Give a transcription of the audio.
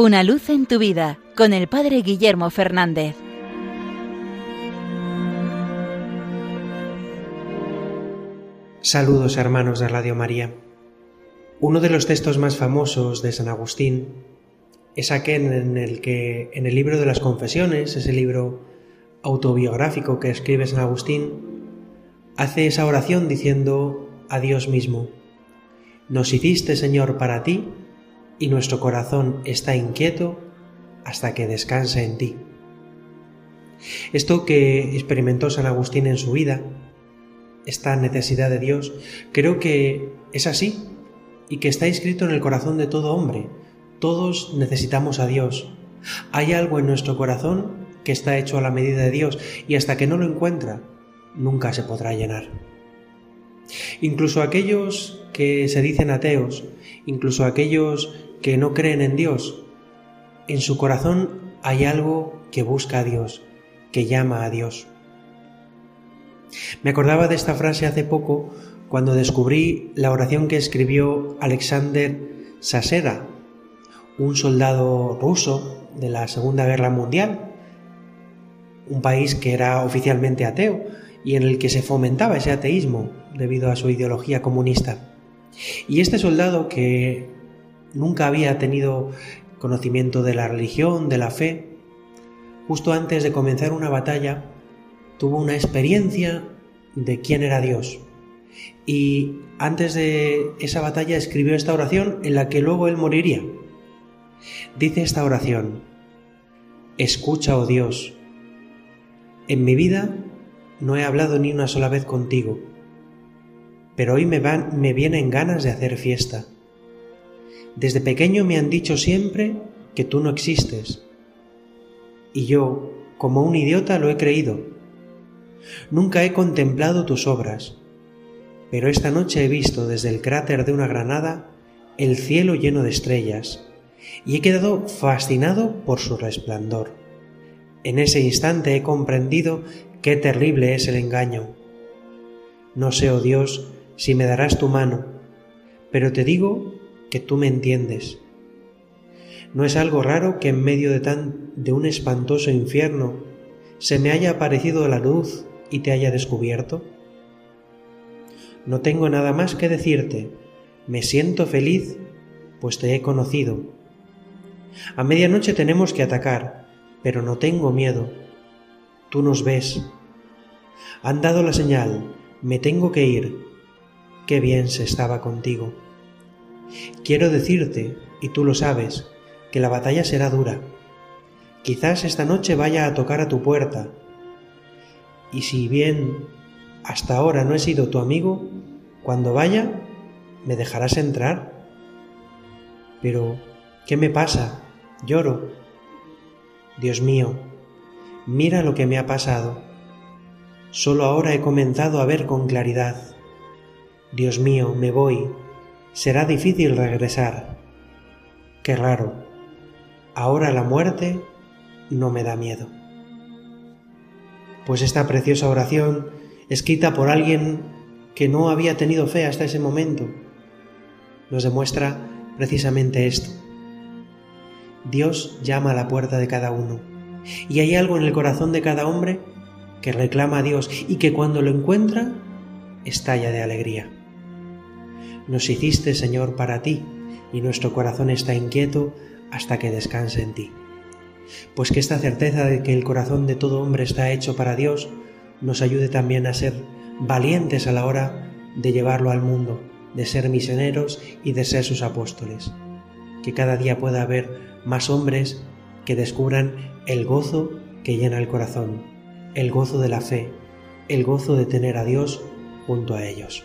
Una luz en tu vida con el Padre Guillermo Fernández. Saludos hermanos de Radio María. Uno de los textos más famosos de San Agustín es aquel en el que en el libro de las confesiones, ese libro autobiográfico que escribe San Agustín, hace esa oración diciendo a Dios mismo, Nos hiciste Señor para ti y nuestro corazón está inquieto hasta que descanse en ti. Esto que experimentó San Agustín en su vida, esta necesidad de Dios, creo que es así y que está inscrito en el corazón de todo hombre. Todos necesitamos a Dios. Hay algo en nuestro corazón que está hecho a la medida de Dios y hasta que no lo encuentra, nunca se podrá llenar. Incluso aquellos que se dicen ateos, incluso aquellos que no creen en Dios, en su corazón hay algo que busca a Dios, que llama a Dios. Me acordaba de esta frase hace poco cuando descubrí la oración que escribió Alexander Sasera, un soldado ruso de la Segunda Guerra Mundial, un país que era oficialmente ateo y en el que se fomentaba ese ateísmo debido a su ideología comunista. Y este soldado que nunca había tenido conocimiento de la religión, de la fe, justo antes de comenzar una batalla, tuvo una experiencia de quién era Dios. Y antes de esa batalla escribió esta oración en la que luego él moriría. Dice esta oración, Escucha, oh Dios, en mi vida no he hablado ni una sola vez contigo, pero hoy me, van, me vienen ganas de hacer fiesta desde pequeño me han dicho siempre que tú no existes. Y yo, como un idiota, lo he creído. Nunca he contemplado tus obras, pero esta noche he visto desde el cráter de una granada el cielo lleno de estrellas, y he quedado fascinado por su resplandor. En ese instante he comprendido qué terrible es el engaño. No sé, oh Dios, si me darás tu mano, pero te digo que tú me entiendes. No es algo raro que en medio de tan de un espantoso infierno se me haya aparecido la luz y te haya descubierto. No tengo nada más que decirte. Me siento feliz, pues te he conocido. A medianoche tenemos que atacar, pero no tengo miedo. Tú nos ves. Han dado la señal, me tengo que ir. Qué bien se estaba contigo. Quiero decirte, y tú lo sabes, que la batalla será dura. Quizás esta noche vaya a tocar a tu puerta. Y si bien hasta ahora no he sido tu amigo, cuando vaya, ¿me dejarás entrar? Pero, ¿qué me pasa? Lloro. Dios mío, mira lo que me ha pasado. Solo ahora he comenzado a ver con claridad. Dios mío, me voy, será difícil regresar. Qué raro. Ahora la muerte no me da miedo. Pues esta preciosa oración, escrita por alguien que no había tenido fe hasta ese momento, nos demuestra precisamente esto. Dios llama a la puerta de cada uno y hay algo en el corazón de cada hombre que reclama a Dios y que cuando lo encuentra estalla de alegría. Nos hiciste, Señor, para ti, y nuestro corazón está inquieto hasta que descanse en ti. Pues que esta certeza de que el corazón de todo hombre está hecho para Dios nos ayude también a ser valientes a la hora de llevarlo al mundo, de ser misioneros y de ser sus apóstoles. Que cada día pueda haber más hombres que descubran el gozo que llena el corazón, el gozo de la fe, el gozo de tener a Dios junto a ellos.